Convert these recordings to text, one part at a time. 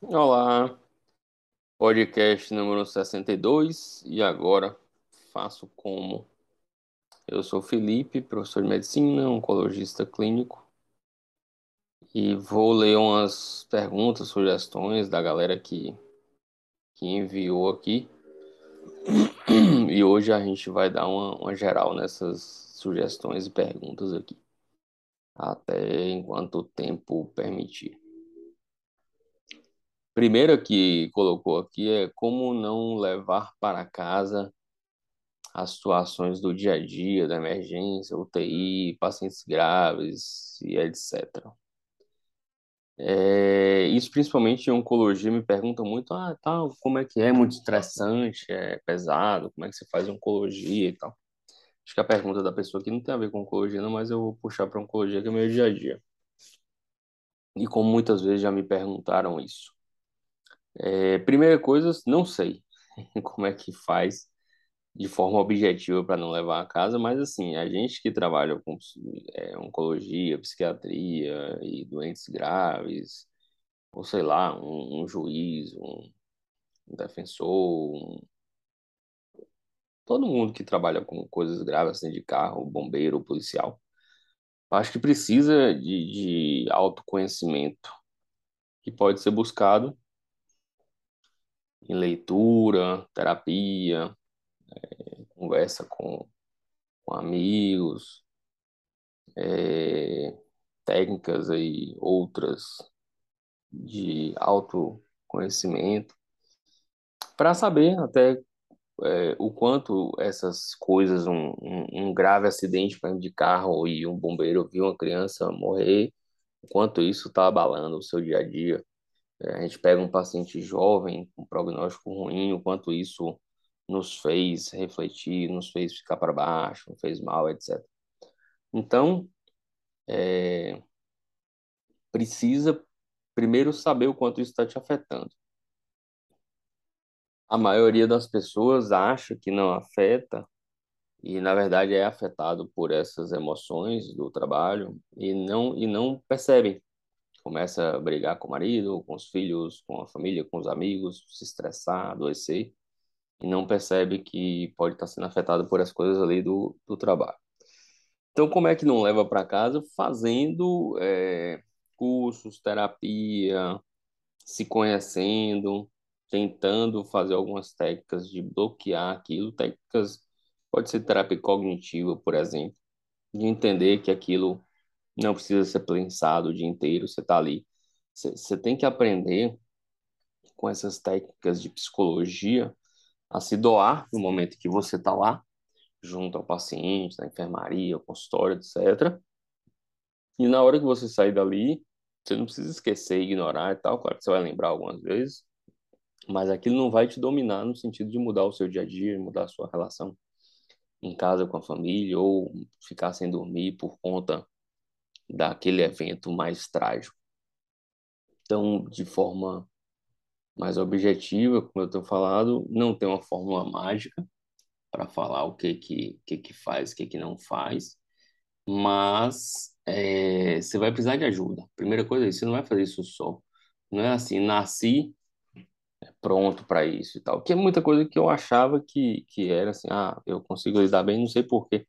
Olá, podcast número 62 e agora faço como? Eu sou Felipe, professor de medicina, oncologista clínico e vou ler umas perguntas, sugestões da galera que, que enviou aqui e hoje a gente vai dar uma, uma geral nessas sugestões e perguntas aqui, até enquanto o tempo permitir. Primeiro que colocou aqui é como não levar para casa as situações do dia a dia, da emergência, UTI, pacientes graves e etc. É, isso principalmente em oncologia me pergunta muito, ah, tal, como é que é? Muito estressante, é pesado, como é que você faz oncologia e tal. Acho que a pergunta da pessoa aqui não tem a ver com oncologia, não, mas eu vou puxar para oncologia que é meu dia a dia. E como muitas vezes já me perguntaram isso. É, primeira coisa, não sei como é que faz de forma objetiva para não levar a casa, mas assim, a gente que trabalha com é, oncologia, psiquiatria e doentes graves, ou sei lá, um, um juiz, um, um defensor, um... todo mundo que trabalha com coisas graves assim de carro, bombeiro, policial, acho que precisa de, de autoconhecimento que pode ser buscado em leitura, terapia, conversa com, com amigos, é, técnicas aí outras de autoconhecimento, para saber até é, o quanto essas coisas, um, um, um grave acidente de carro e um bombeiro viu uma criança morrer, o quanto isso está abalando o seu dia a dia. É, a gente pega um paciente jovem com prognóstico ruim, o quanto isso nos fez refletir, nos fez ficar para baixo, nos fez mal, etc. Então, é, precisa primeiro saber o quanto isso está te afetando. A maioria das pessoas acha que não afeta e na verdade é afetado por essas emoções do trabalho e não e não percebem começa a brigar com o marido, com os filhos, com a família, com os amigos, se estressar, adoecer, e não percebe que pode estar sendo afetado por as coisas ali do, do trabalho. Então, como é que não leva para casa? Fazendo é, cursos, terapia, se conhecendo, tentando fazer algumas técnicas de bloquear aquilo, técnicas, pode ser terapia cognitiva, por exemplo, de entender que aquilo não precisa ser pensado o dia inteiro, você está ali. Você tem que aprender com essas técnicas de psicologia a se doar no momento que você está lá, junto ao paciente, na enfermaria, ao consultório, etc. E na hora que você sair dali, você não precisa esquecer, ignorar e tal, claro que você vai lembrar algumas vezes, mas aquilo não vai te dominar no sentido de mudar o seu dia a dia, mudar a sua relação em casa com a família ou ficar sem dormir por conta daquele evento mais trágico. Então, de forma mais objetiva, como eu tenho falado, não tem uma fórmula mágica para falar o que que, que que faz, o que que não faz, mas é, você vai precisar de ajuda. Primeira coisa é isso, você não vai fazer isso só. Não é assim, nasci é pronto para isso e tal. Que é muita coisa que eu achava que, que era assim, ah, eu consigo lidar bem, não sei por quê.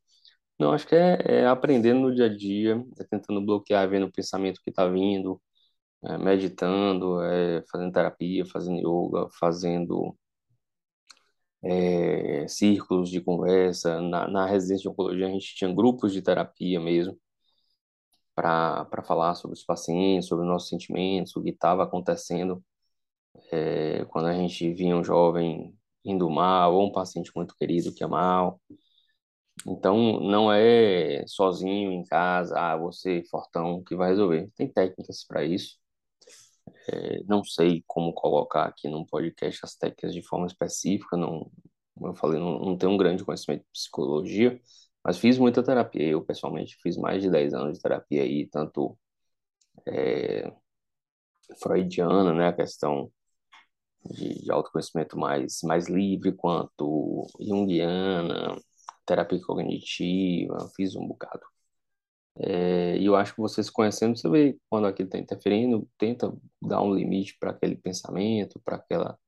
Não, acho que é, é aprendendo no dia a dia, é tentando bloquear, vendo o pensamento que está vindo, é, meditando, é, fazendo terapia, fazendo yoga, fazendo é, círculos de conversa. Na, na residência de oncologia, a gente tinha grupos de terapia mesmo, para falar sobre os pacientes, sobre os nossos sentimentos, o que estava acontecendo é, quando a gente via um jovem indo mal, ou um paciente muito querido que é mal. Então, não é sozinho em casa, ah, você fortão que vai resolver. Tem técnicas para isso. É, não sei como colocar aqui num podcast as técnicas de forma específica, não, como eu falei, não, não tenho um grande conhecimento de psicologia, mas fiz muita terapia. Eu, pessoalmente, fiz mais de 10 anos de terapia aí, tanto é, freudiana, né, a questão de, de autoconhecimento mais, mais livre, quanto junguiana, terapia cognitiva, fiz um bocado. É, e eu acho que você se conhecendo, você vê quando aquilo está interferindo, tenta dar um limite para aquele pensamento, para aquela,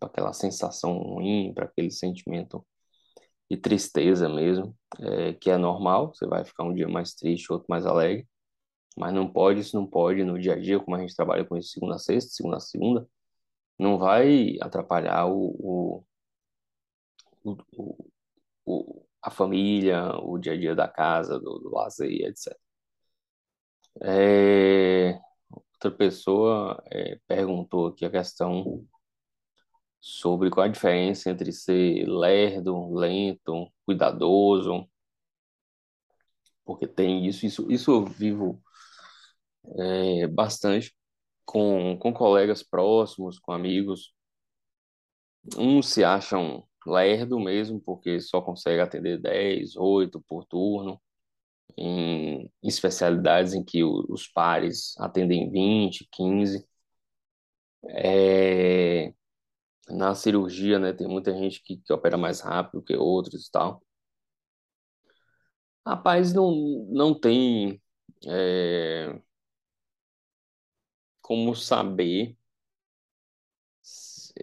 aquela sensação ruim, para aquele sentimento de tristeza mesmo, é, que é normal, você vai ficar um dia mais triste, outro mais alegre, mas não pode, isso não pode no dia a dia, como a gente trabalha com isso segunda a sexta, segunda a segunda, não vai atrapalhar o, o, o, o a família, o dia a dia da casa, do, do lazer, etc. É, outra pessoa é, perguntou aqui a questão sobre qual a diferença entre ser lerdo, lento, cuidadoso, porque tem isso, isso, isso eu vivo é, bastante com, com colegas próximos, com amigos. Uns se acham lerdo mesmo, porque só consegue atender 10, 8 por turno, em especialidades em que os pares atendem 20, 15. É, na cirurgia, né, tem muita gente que, que opera mais rápido que outros e tal. Rapaz, não, não tem é, como saber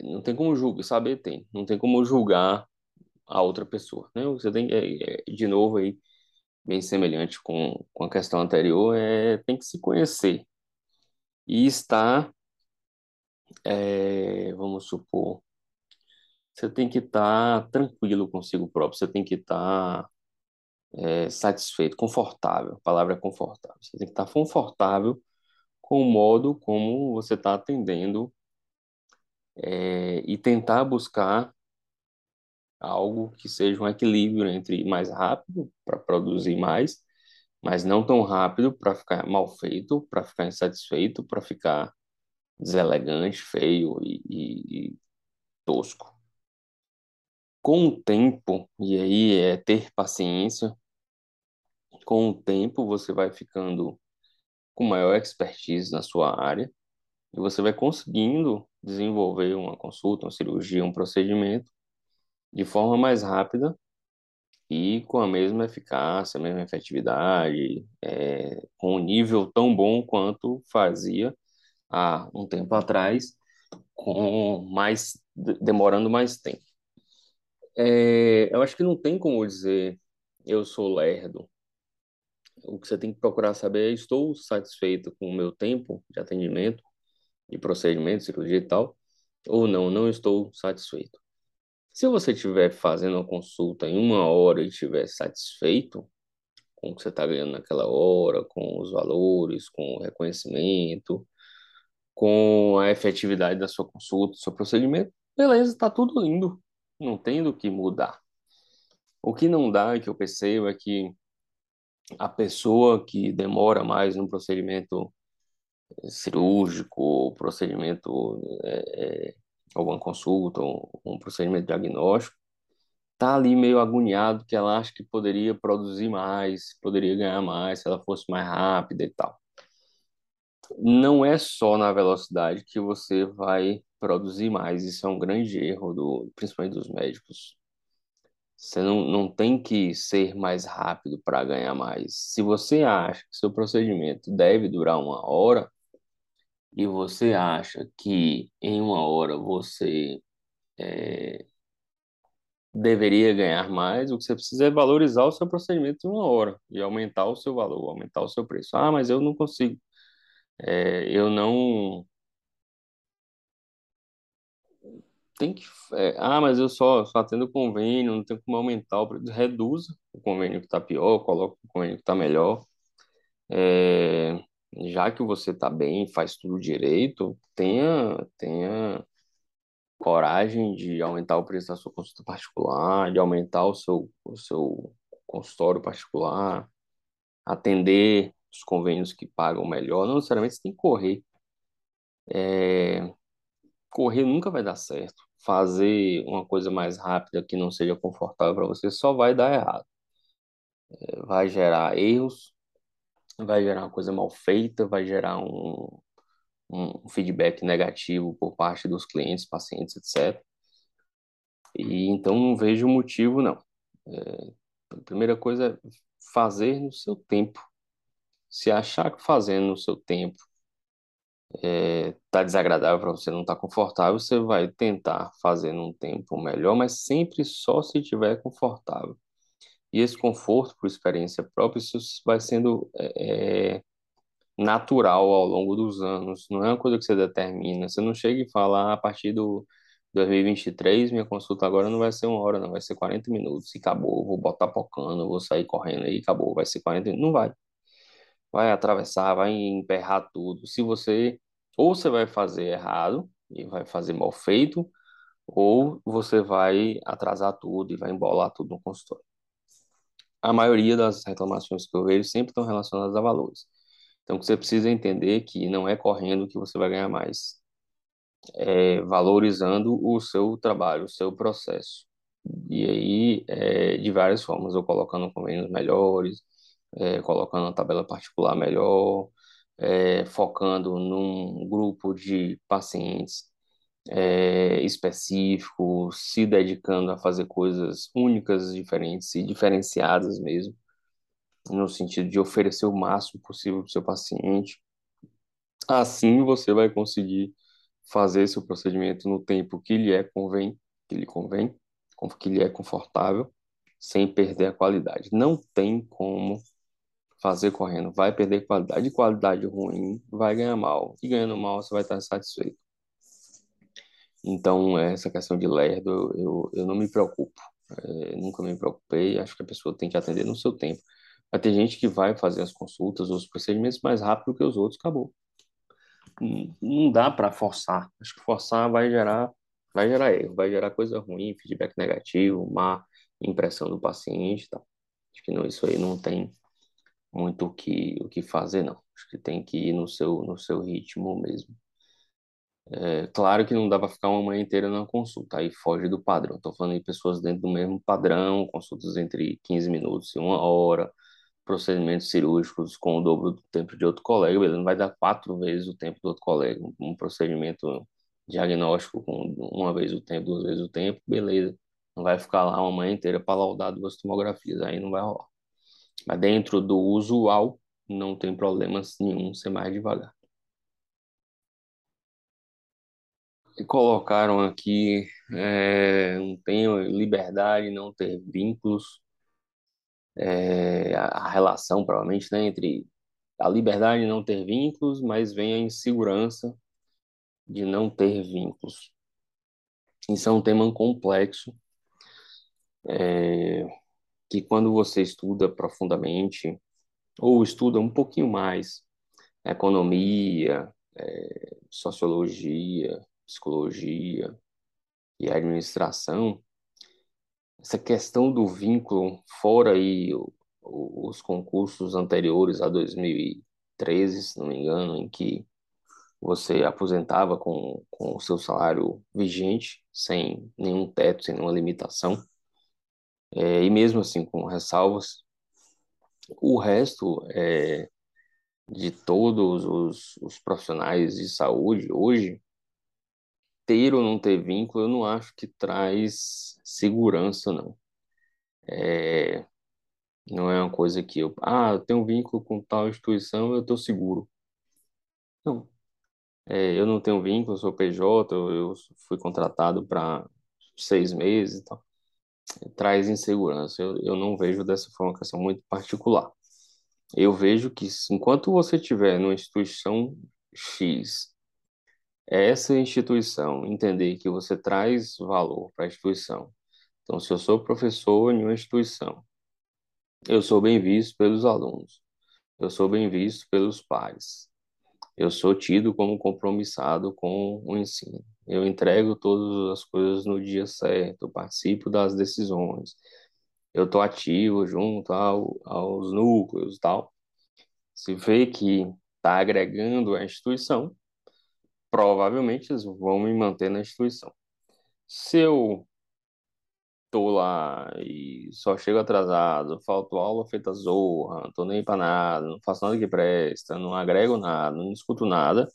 não tem como julgar, saber tem, não tem como julgar a outra pessoa, né? Você tem, é, é, de novo aí, bem semelhante com, com a questão anterior, é, tem que se conhecer e estar, é, vamos supor, você tem que estar tranquilo consigo próprio, você tem que estar é, satisfeito, confortável, a palavra é confortável, você tem que estar confortável com o modo como você está atendendo é, e tentar buscar algo que seja um equilíbrio entre mais rápido para produzir mais, mas não tão rápido para ficar mal feito, para ficar insatisfeito, para ficar deselegante, feio e, e, e tosco. Com o tempo, e aí é ter paciência, com o tempo você vai ficando com maior expertise na sua área e você vai conseguindo desenvolver uma consulta, uma cirurgia, um procedimento de forma mais rápida e com a mesma eficácia, a mesma efetividade, é, com um nível tão bom quanto fazia há um tempo atrás, com mais demorando mais tempo. É, eu acho que não tem como dizer eu sou lerdo. O que você tem que procurar saber é estou satisfeito com o meu tempo de atendimento de procedimento, cirurgia e tal, ou não, não estou satisfeito. Se você estiver fazendo uma consulta em uma hora e estiver satisfeito com o que você está ganhando naquela hora, com os valores, com o reconhecimento, com a efetividade da sua consulta, do seu procedimento, beleza, está tudo lindo, não tem do que mudar. O que não dá, que eu percebo, é que a pessoa que demora mais no procedimento cirúrgico, procedimento, é, é, alguma consulta, um procedimento diagnóstico, tá ali meio agoniado que ela acha que poderia produzir mais, poderia ganhar mais se ela fosse mais rápida e tal. Não é só na velocidade que você vai produzir mais, isso é um grande erro, do, principalmente dos médicos. Você não, não tem que ser mais rápido para ganhar mais. Se você acha que seu procedimento deve durar uma hora, e você acha que em uma hora você é, deveria ganhar mais, o que você precisa é valorizar o seu procedimento em uma hora e aumentar o seu valor, aumentar o seu preço. Ah, mas eu não consigo. É, eu não. Tem que. É, ah, mas eu só, só atendo convênio, não tenho como aumentar o preço. Reduza o convênio que está pior, coloca o convênio que está melhor. É, já que você está bem, faz tudo direito, tenha, tenha coragem de aumentar o preço da sua consulta particular, de aumentar o seu, o seu consultório particular, atender os convênios que pagam melhor. Não necessariamente você tem que correr. É, correr nunca vai dar certo. Fazer uma coisa mais rápida que não seja confortável para você só vai dar errado. É, vai gerar erros vai gerar uma coisa mal feita, vai gerar um, um feedback negativo por parte dos clientes, pacientes, etc. E então não vejo motivo, não. É, a primeira coisa é fazer no seu tempo. Se achar que fazendo no seu tempo é, tá desagradável para você, não tá confortável, você vai tentar fazer num tempo melhor, mas sempre só se estiver confortável. E esse conforto, por experiência própria, isso vai sendo é, é natural ao longo dos anos. Não é uma coisa que você determina. Você não chega e fala, ah, a partir do 2023, minha consulta agora não vai ser uma hora, não, vai ser 40 minutos e acabou. Vou botar pocando, vou sair correndo aí, acabou. Vai ser 40 minutos. Não vai. Vai atravessar, vai emperrar tudo. Se você, ou você vai fazer errado e vai fazer mal feito, ou você vai atrasar tudo e vai embolar tudo no consultório. A maioria das reclamações que eu vejo sempre estão relacionadas a valores. Então, você precisa entender que não é correndo que você vai ganhar mais, é valorizando o seu trabalho, o seu processo. E aí, é, de várias formas, ou colocando convênios melhores, é, colocando uma tabela particular melhor, é, focando num grupo de pacientes é, específico, se dedicando a fazer coisas únicas, diferentes e diferenciadas mesmo no sentido de oferecer o máximo possível para o seu paciente. Assim você vai conseguir fazer seu procedimento no tempo que lhe é convém, que lhe convém, que lhe é confortável, sem perder a qualidade. Não tem como fazer correndo, vai perder qualidade, e qualidade ruim vai ganhar mal, e ganhando mal você vai estar satisfeito. Então, essa questão de lerdo, eu, eu não me preocupo, é, nunca me preocupei, acho que a pessoa tem que atender no seu tempo. Vai ter gente que vai fazer as consultas, os procedimentos mais rápido que os outros, acabou. Não dá para forçar. Acho que forçar vai gerar, vai gerar erro, vai gerar coisa ruim, feedback negativo, má impressão do paciente, tá? Acho que não, isso aí não tem muito o que, o que fazer, não. Acho que tem que ir no seu, no seu ritmo mesmo. É, claro que não dá para ficar uma manhã inteira na consulta, aí foge do padrão. Estou falando de pessoas dentro do mesmo padrão, consultas entre 15 minutos e uma hora, procedimentos cirúrgicos com o dobro do tempo de outro colega, ele não vai dar quatro vezes o tempo do outro colega. Um procedimento diagnóstico com uma vez o tempo, duas vezes o tempo, beleza. Não vai ficar lá uma manhã inteira para laudar duas tomografias, aí não vai rolar. Mas dentro do usual, não tem problema nenhum ser mais devagar. Colocaram aqui, é, não tenho liberdade, não ter vínculos é, a relação, provavelmente, né, entre a liberdade de não ter vínculos, mas vem a insegurança de não ter vínculos. Isso é um tema complexo, é, que quando você estuda profundamente, ou estuda um pouquinho mais, economia, é, sociologia, psicologia e administração, essa questão do vínculo, fora aí os concursos anteriores a 2013, se não me engano, em que você aposentava com, com o seu salário vigente, sem nenhum teto, sem nenhuma limitação, é, e mesmo assim com ressalvas. O resto é, de todos os, os profissionais de saúde hoje ter ou não ter vínculo, eu não acho que traz segurança, não. É, não é uma coisa que eu, ah, eu tenho um vínculo com tal instituição, eu estou seguro. Não. É, eu não tenho vínculo, eu sou PJ, eu, eu fui contratado para seis meses e tal. Traz insegurança. Eu, eu não vejo dessa forma, uma questão muito particular. Eu vejo que enquanto você estiver numa instituição X essa instituição entender que você traz valor para a instituição. Então, se eu sou professor em uma instituição, eu sou bem visto pelos alunos, eu sou bem visto pelos pais, eu sou tido como compromissado com o ensino, eu entrego todas as coisas no dia certo, participo das decisões, eu estou ativo junto ao, aos núcleos e tal. Se vê que está agregando a instituição, provavelmente eles vão me manter na instituição. Se eu tô lá e só chego atrasado, falto aula feita zorra, não tô nem pra nada, não faço nada que presta, não agrego nada, não escuto nada,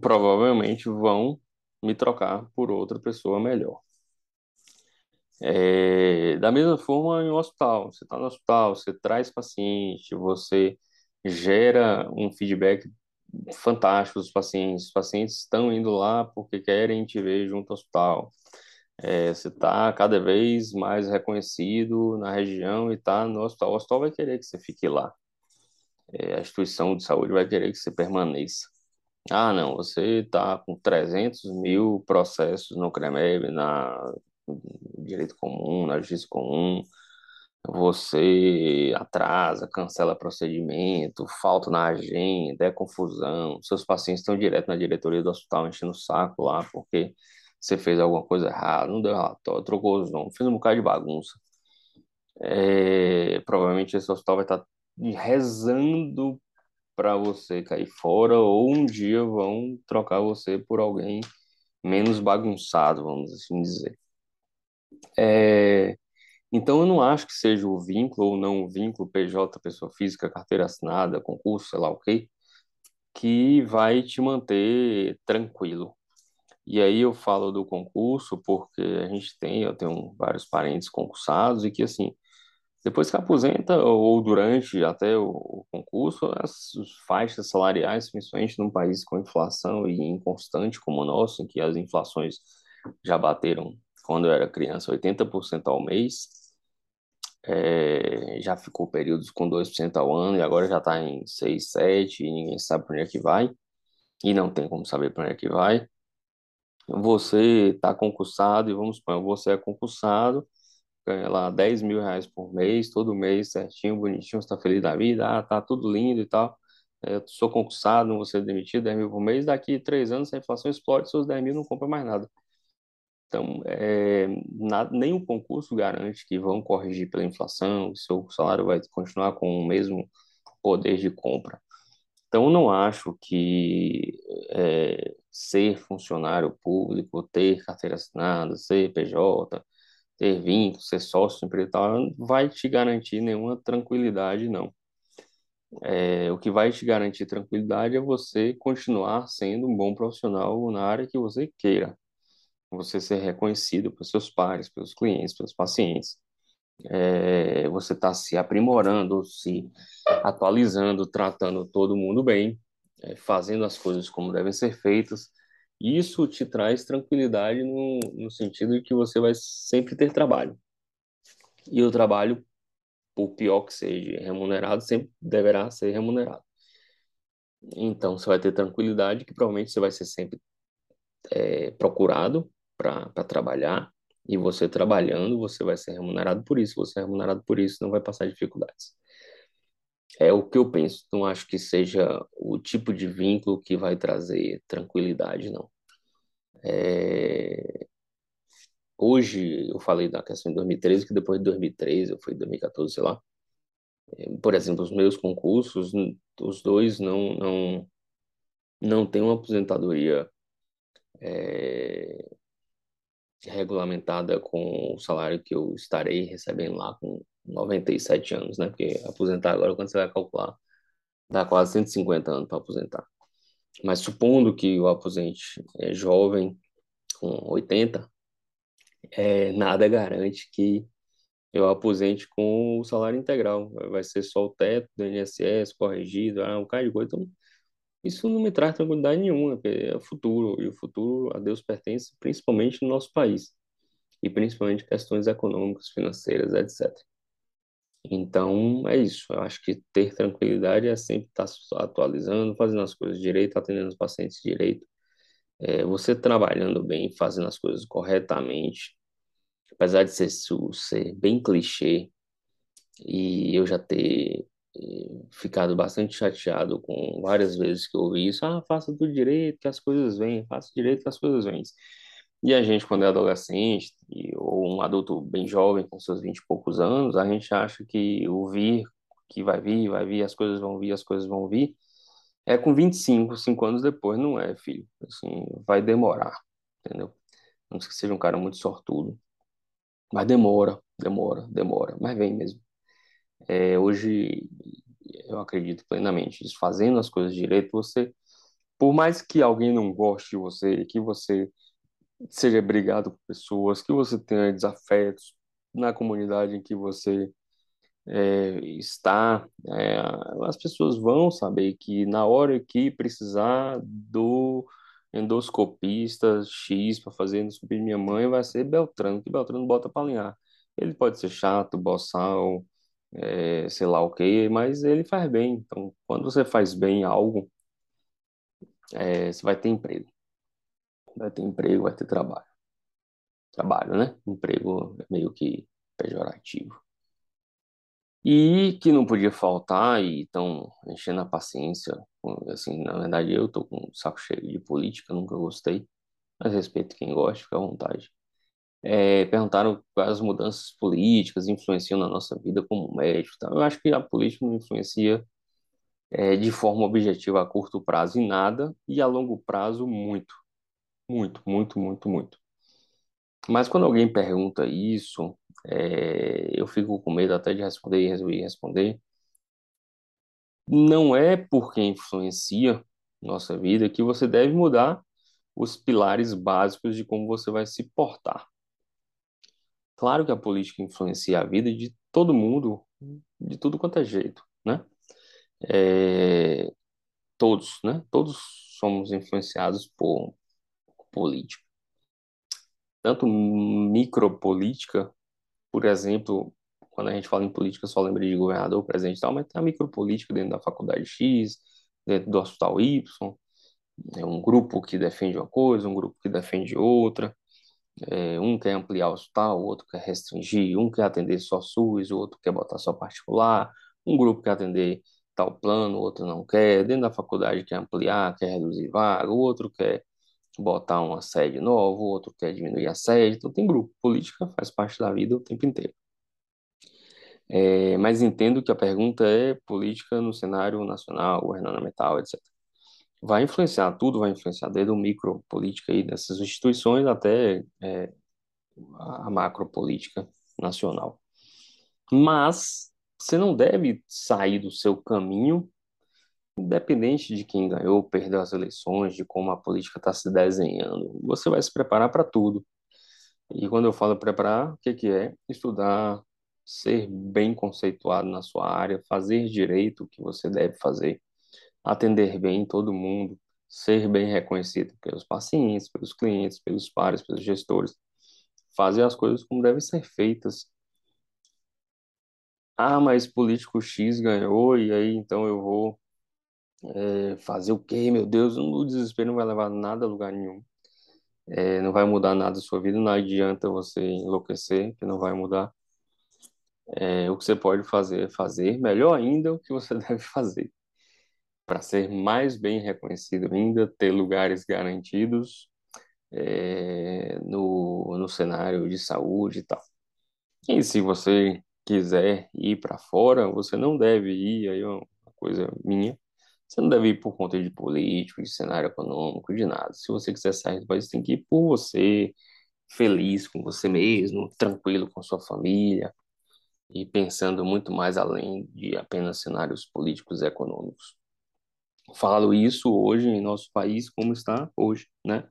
provavelmente vão me trocar por outra pessoa melhor. É, da mesma forma, em um hospital, você está no hospital, você traz paciente, você gera um feedback fantástico dos pacientes. Os pacientes estão indo lá porque querem te ver junto ao hospital. É, você está cada vez mais reconhecido na região e está no hospital. O hospital vai querer que você fique lá. É, a instituição de saúde vai querer que você permaneça. Ah, não, você está com 300 mil processos no CREMEB, na direito comum, na justiça comum, você atrasa, cancela procedimento, falta na agenda, é confusão, seus pacientes estão direto na diretoria do hospital enchendo o saco lá porque você fez alguma coisa errada, não deu relatório, trocou os nomes, fez um bocado de bagunça. É, provavelmente esse hospital vai estar rezando para você cair fora ou um dia vão trocar você por alguém menos bagunçado, vamos assim dizer. É, então, eu não acho que seja o vínculo ou não o vínculo PJ, pessoa física, carteira assinada, concurso, sei lá o quê, que vai te manter tranquilo. E aí eu falo do concurso porque a gente tem, eu tenho vários parentes concursados e que, assim, depois que aposenta ou durante até o, concurso, as faixas salariais, principalmente num país com inflação e inconstante como o nosso, em que as inflações já bateram quando eu era criança, 80% ao mês. É, já ficou períodos com 2% ao ano e agora já está em 6, 7 e ninguém sabe para onde é que vai. E não tem como saber para onde é que vai. Você está concursado e vamos supor, você é concursado, ganha lá 10 mil reais por mês, todo mês, certinho, bonitinho, está feliz da vida, ah, tá tudo lindo e tal. É, eu sou concursado, não vou ser demitido, 10 mil por mês, daqui três anos a inflação explode, seus 10 mil não compra mais nada. Então, é, nada, nenhum concurso garante que vão corrigir pela inflação, que seu salário vai continuar com o mesmo poder de compra. Então, não acho que é, ser funcionário público, ter carteira assinada, ser PJ, ter vínculo, ser sócio empresário, vai te garantir nenhuma tranquilidade, não. É, o que vai te garantir tranquilidade é você continuar sendo um bom profissional na área que você queira você ser reconhecido pelos seus pares, pelos clientes, pelos pacientes. É, você está se aprimorando, se atualizando, tratando todo mundo bem, é, fazendo as coisas como devem ser feitas. Isso te traz tranquilidade no, no sentido de que você vai sempre ter trabalho. E o trabalho, por pior que seja remunerado, sempre deverá ser remunerado. Então, você vai ter tranquilidade que provavelmente você vai ser sempre é, procurado para trabalhar, e você trabalhando, você vai ser remunerado por isso. Você é remunerado por isso, não vai passar dificuldades. É o que eu penso. Não acho que seja o tipo de vínculo que vai trazer tranquilidade, não. É... Hoje, eu falei da questão de 2013, que depois de 2013, eu fui 2014, sei lá. É, por exemplo, os meus concursos, os dois não, não, não têm uma aposentadoria é, regulamentada com o salário que eu estarei recebendo lá com 97 anos, né? Porque aposentar agora, quando você vai calcular, dá quase 150 anos para aposentar. Mas supondo que o aposente é jovem, com 80, é, nada garante que eu aposente com o salário integral. Vai ser só o teto do INSS corrigido, ah, um cara de coisa. Então, isso não me traz tranquilidade nenhuma, porque é o futuro, e o futuro a Deus pertence principalmente no nosso país, e principalmente questões econômicas, financeiras, etc. Então, é isso. Eu acho que ter tranquilidade é sempre estar atualizando, fazendo as coisas direito, atendendo os pacientes direito. É, você trabalhando bem, fazendo as coisas corretamente, apesar de ser, ser bem clichê, e eu já ter ficado bastante chateado com várias vezes que eu ouvi isso, ah, faça tudo direito que as coisas vêm, faça direito que as coisas vêm. E a gente, quando é adolescente, ou um adulto bem jovem, com seus vinte e poucos anos, a gente acha que o vir, que vai vir, vai vir, as coisas vão vir, as coisas vão vir, é com 25, 5 anos depois, não é, filho. Assim, vai demorar, entendeu? Não sei que seja um cara muito sortudo. Mas demora, demora, demora, mas vem mesmo. É, hoje eu acredito plenamente. Fazendo as coisas direito, você, por mais que alguém não goste de você, que você seja brigado com pessoas, que você tenha desafetos na comunidade em que você é, está, é, as pessoas vão saber que na hora que precisar do endoscopista X para fazer endoscopia de minha mãe vai ser Beltrano, que Beltrano bota para alinhar. Ele pode ser chato, boçal, é, sei lá o que, mas ele faz bem. Então, quando você faz bem algo, é, você vai ter emprego. Vai ter emprego, vai ter trabalho. Trabalho, né? Emprego é meio que pejorativo. E que não podia faltar, e estão enchendo a paciência. Assim, na verdade, eu tô com um saco cheio de política, nunca gostei. Mas respeito quem gosta, fica à vontade. É, perguntaram quais as mudanças políticas influenciam na nossa vida como médico. Tá? Eu acho que a política não influencia é, de forma objetiva a curto prazo em nada, e a longo prazo muito. Muito, muito, muito, muito. Mas quando alguém pergunta isso, é, eu fico com medo até de responder e resolver responder. Não é porque influencia nossa vida que você deve mudar os pilares básicos de como você vai se portar. Claro que a política influencia a vida de todo mundo, de tudo quanto é jeito, né? É, todos, né? Todos somos influenciados por política tanto micropolítica, por exemplo, quando a gente fala em política, só lembra de governador, presidente e tal, mas tem a micropolítica dentro da faculdade X, dentro do hospital Y, é um grupo que defende uma coisa, um grupo que defende outra, é, um quer ampliar o hospital, o outro quer restringir, um quer atender só SUS, o outro quer botar só particular, um grupo quer atender tal plano, o outro não quer, dentro da faculdade quer ampliar, quer reduzir vaga, o outro quer botar uma sede nova, o outro quer diminuir a sede, então tem grupo. Política faz parte da vida o tempo inteiro. É, mas entendo que a pergunta é política no cenário nacional, governamental, etc. Vai influenciar tudo, vai influenciar desde o micropolítica aí dessas instituições até é, a macropolítica nacional. Mas você não deve sair do seu caminho Independente de quem ganhou ou perdeu as eleições, de como a política está se desenhando, você vai se preparar para tudo. E quando eu falo preparar, o que, que é? Estudar, ser bem conceituado na sua área, fazer direito o que você deve fazer, atender bem todo mundo, ser bem reconhecido pelos pacientes, pelos clientes, pelos pares, pelos gestores, fazer as coisas como devem ser feitas. Ah, mas político X ganhou e aí então eu vou é, fazer o quê, meu Deus? O desespero não vai levar nada a lugar nenhum. É, não vai mudar nada a sua vida, não adianta você enlouquecer, que não vai mudar. É, o que você pode fazer é fazer, melhor ainda, o que você deve fazer. Para ser mais bem reconhecido ainda, ter lugares garantidos é, no, no cenário de saúde e tal. E se você quiser ir para fora, você não deve ir, aí é uma coisa minha, você não deve ir por conta de político, de cenário econômico, de nada. Se você quiser sair do país, tem que ir por você, feliz com você mesmo, tranquilo com sua família e pensando muito mais além de apenas cenários políticos e econômicos. Falo isso hoje em nosso país como está hoje, né?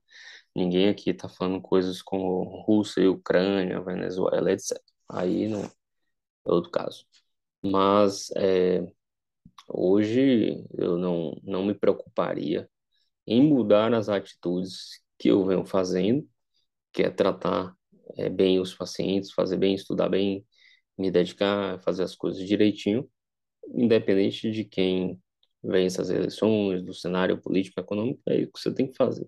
Ninguém aqui está falando coisas como Rússia Ucrânia, Venezuela, etc. Aí não é outro caso. Mas é, Hoje eu não, não me preocuparia em mudar as atitudes que eu venho fazendo, que é tratar é, bem os pacientes, fazer bem, estudar bem, me dedicar, fazer as coisas direitinho, independente de quem vence as eleições, do cenário político, econômico, é isso que você tem que fazer.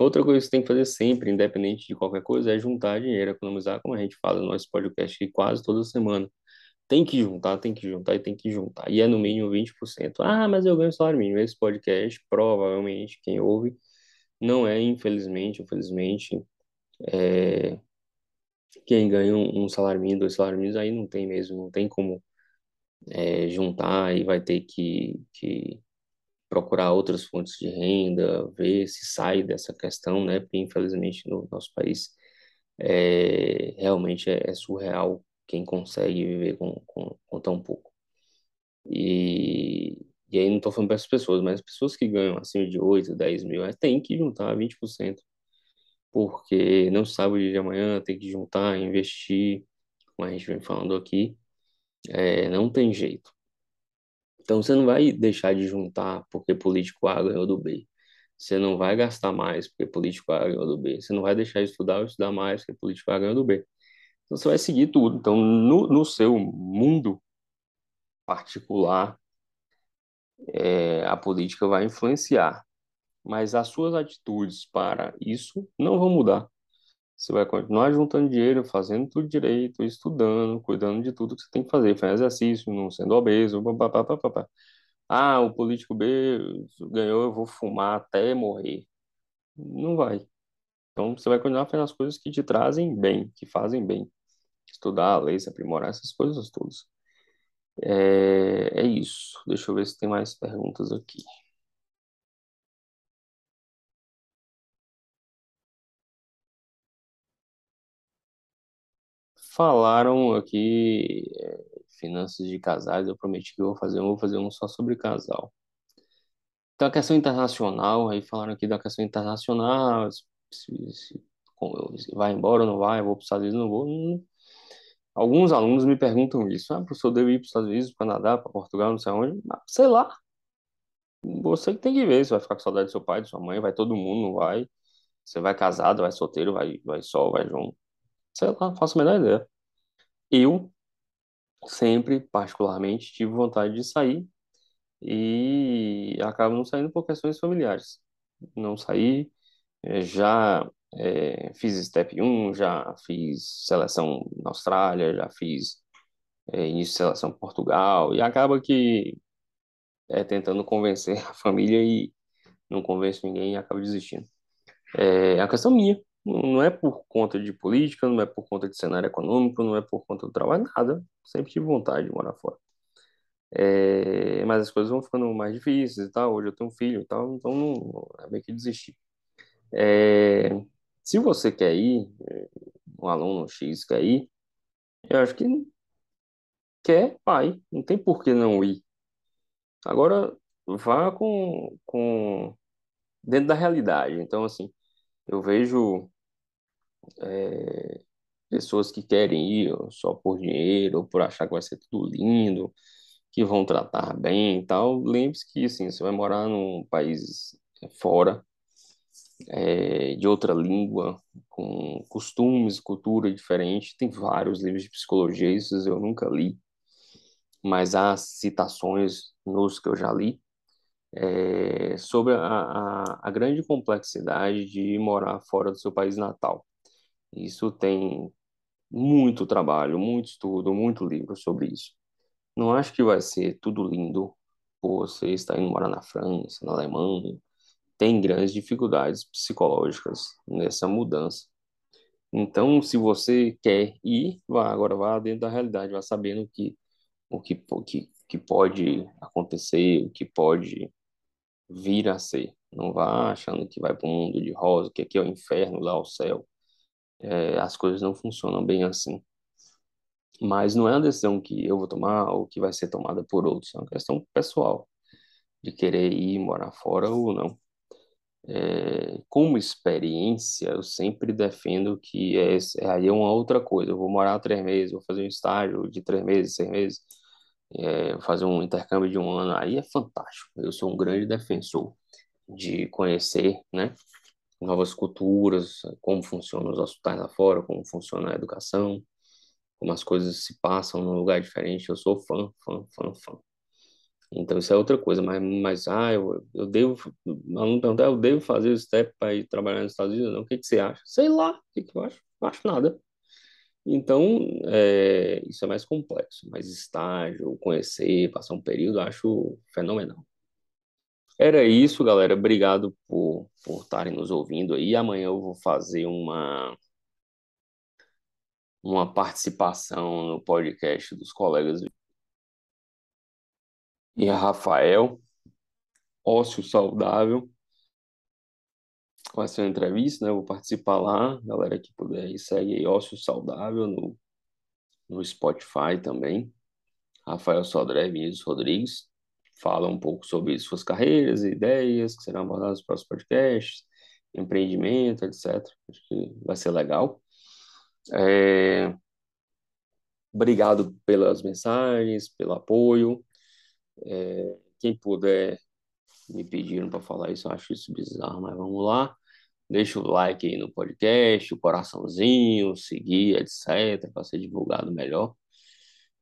Outra coisa que você tem que fazer sempre, independente de qualquer coisa, é juntar dinheiro, economizar, como a gente fala no nosso podcast aqui quase toda semana. Tem que juntar, tem que juntar e tem que juntar. E é no mínimo 20%. Ah, mas eu ganho salário mínimo. Esse podcast, provavelmente, quem ouve, não é, infelizmente, infelizmente, é... quem ganha um salário mínimo, dois salários mínimos, aí não tem mesmo, não tem como é, juntar e vai ter que, que procurar outras fontes de renda, ver se sai dessa questão, né? Porque, infelizmente, no nosso país É, realmente é, é surreal quem consegue viver com, com, com tão pouco. E, e aí não estou falando para essas pessoas, mas as pessoas que ganham acima de 8, 10 mil, elas têm que juntar 20%, porque não sabe o dia de amanhã, tem que juntar, investir, como a gente vem falando aqui, é, não tem jeito. Então você não vai deixar de juntar porque político A ganhou do B. Você não vai gastar mais porque político A ganhou do B. Você não vai deixar de estudar ou estudar mais porque político A ganhou do B. Então você vai seguir tudo. Então, no, no seu mundo particular, é, a política vai influenciar, mas as suas atitudes para isso não vão mudar. Você vai continuar juntando dinheiro, fazendo tudo direito, estudando, cuidando de tudo que você tem que fazer, fazendo exercício, não sendo obeso, papapá. Ah, o político B ganhou, eu vou fumar até morrer. Não vai. Então você vai continuar fazendo as coisas que te trazem bem, que fazem bem. Estudar a lei, se aprimorar essas coisas todas. É, é isso. Deixa eu ver se tem mais perguntas aqui. Falaram aqui é, finanças de casais. Eu prometi que eu vou fazer um, vou fazer um só sobre casal. Então, a questão internacional, aí falaram aqui da questão internacional, se, se, se vai embora ou não vai, vou para os Estados Unidos, não vou. Não. Alguns alunos me perguntam isso. Ah, professor, devo ir para os Estados Unidos, para Canadá, para Portugal, não sei onde. Ah, sei lá. Você que tem que ver, você vai ficar com saudade do seu pai, de sua mãe, vai todo mundo, não vai. Você vai casado, vai solteiro, vai, vai só, vai junto. Sei lá, faço a menor ideia. Eu sempre, particularmente, tive vontade de sair e acabo não saindo por questões familiares. Não saí, eh, já é, fiz Step 1, já fiz seleção na Austrália, já fiz é, início de seleção em Portugal, e acaba que é tentando convencer a família e não convence ninguém e acaba desistindo. É a questão minha, não é por conta de política, não é por conta de cenário econômico, não é por conta do trabalho, nada. Sempre tive vontade de morar fora. É, mas as coisas vão ficando mais difíceis e tal. Hoje eu tenho um filho e tal, então não, é meio que desistir. É, se você quer ir, um aluno X quer ir, eu acho que quer, vai. Não tem por que não ir. Agora, vá com, com dentro da realidade. Então, assim, eu vejo é, pessoas que querem ir só por dinheiro, ou por achar que vai ser tudo lindo, que vão tratar bem e tal. Lembre-se que, assim, você vai morar num país fora, é, de outra língua, com costumes, cultura diferente. Tem vários livros de psicologia, esses eu nunca li, mas há citações nos que eu já li é, sobre a, a, a grande complexidade de morar fora do seu país natal. Isso tem muito trabalho, muito estudo, muito livro sobre isso. Não acho que vai ser tudo lindo você estar indo morar na França, na Alemanha. Tem grandes dificuldades psicológicas nessa mudança. Então, se você quer ir, vá agora vá dentro da realidade, vá sabendo que o que, que, que pode acontecer, o que pode vir a ser. Não vá achando que vai para um mundo de rosa, que aqui é o inferno, lá é o céu. É, as coisas não funcionam bem assim. Mas não é uma decisão que eu vou tomar ou que vai ser tomada por outros, é uma questão pessoal de querer ir morar fora ou não. É, como experiência, eu sempre defendo que é, é, aí é uma outra coisa. Eu vou morar três meses, vou fazer um estágio de três meses, seis meses, é, fazer um intercâmbio de um ano, aí é fantástico. Eu sou um grande defensor de conhecer, né, novas culturas, como funcionam os hospitais lá fora, como funciona a educação, como as coisas se passam num lugar diferente. Eu sou fã, fã, fã, fã. Então isso é outra coisa, mas, mas ah, eu, eu devo, aluno perguntar, eu devo fazer o step para ir trabalhar nos Estados Unidos? Não, o que, que você acha? Sei lá, o que, que eu acho? Não acho nada. Então, é, isso é mais complexo, mas estágio, conhecer, passar um período, acho fenomenal. Era isso, galera. Obrigado por estarem nos ouvindo aí. Amanhã eu vou fazer uma uma participação no podcast dos colegas e a Rafael, ócio saudável. vai ser uma entrevista, né? Eu vou participar lá. Galera que puder aí, segue aí Ócio Saudável no, no Spotify também. Rafael Sodré Vinícius Rodrigues. Fala um pouco sobre suas carreiras e ideias que serão abordadas nos próximos podcasts, empreendimento, etc. Acho que vai ser legal. É... Obrigado pelas mensagens, pelo apoio. É... Quem puder me pediram para falar isso, eu acho isso bizarro, mas vamos lá. Deixa o like aí no podcast, o coraçãozinho, seguir, etc., para ser divulgado melhor.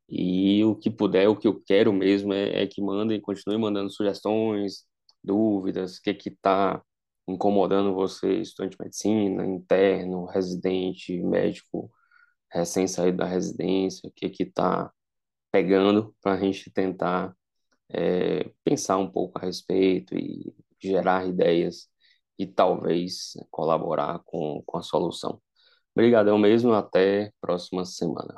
E o que puder, o que eu quero mesmo é, é que mandem, continuem mandando sugestões, dúvidas, o que que está incomodando você, estudante de medicina, interno, residente, médico, recém-saído da residência, o que que está pegando para a gente tentar é, pensar um pouco a respeito e gerar ideias e talvez colaborar com, com a solução. Obrigadão mesmo, até próxima semana.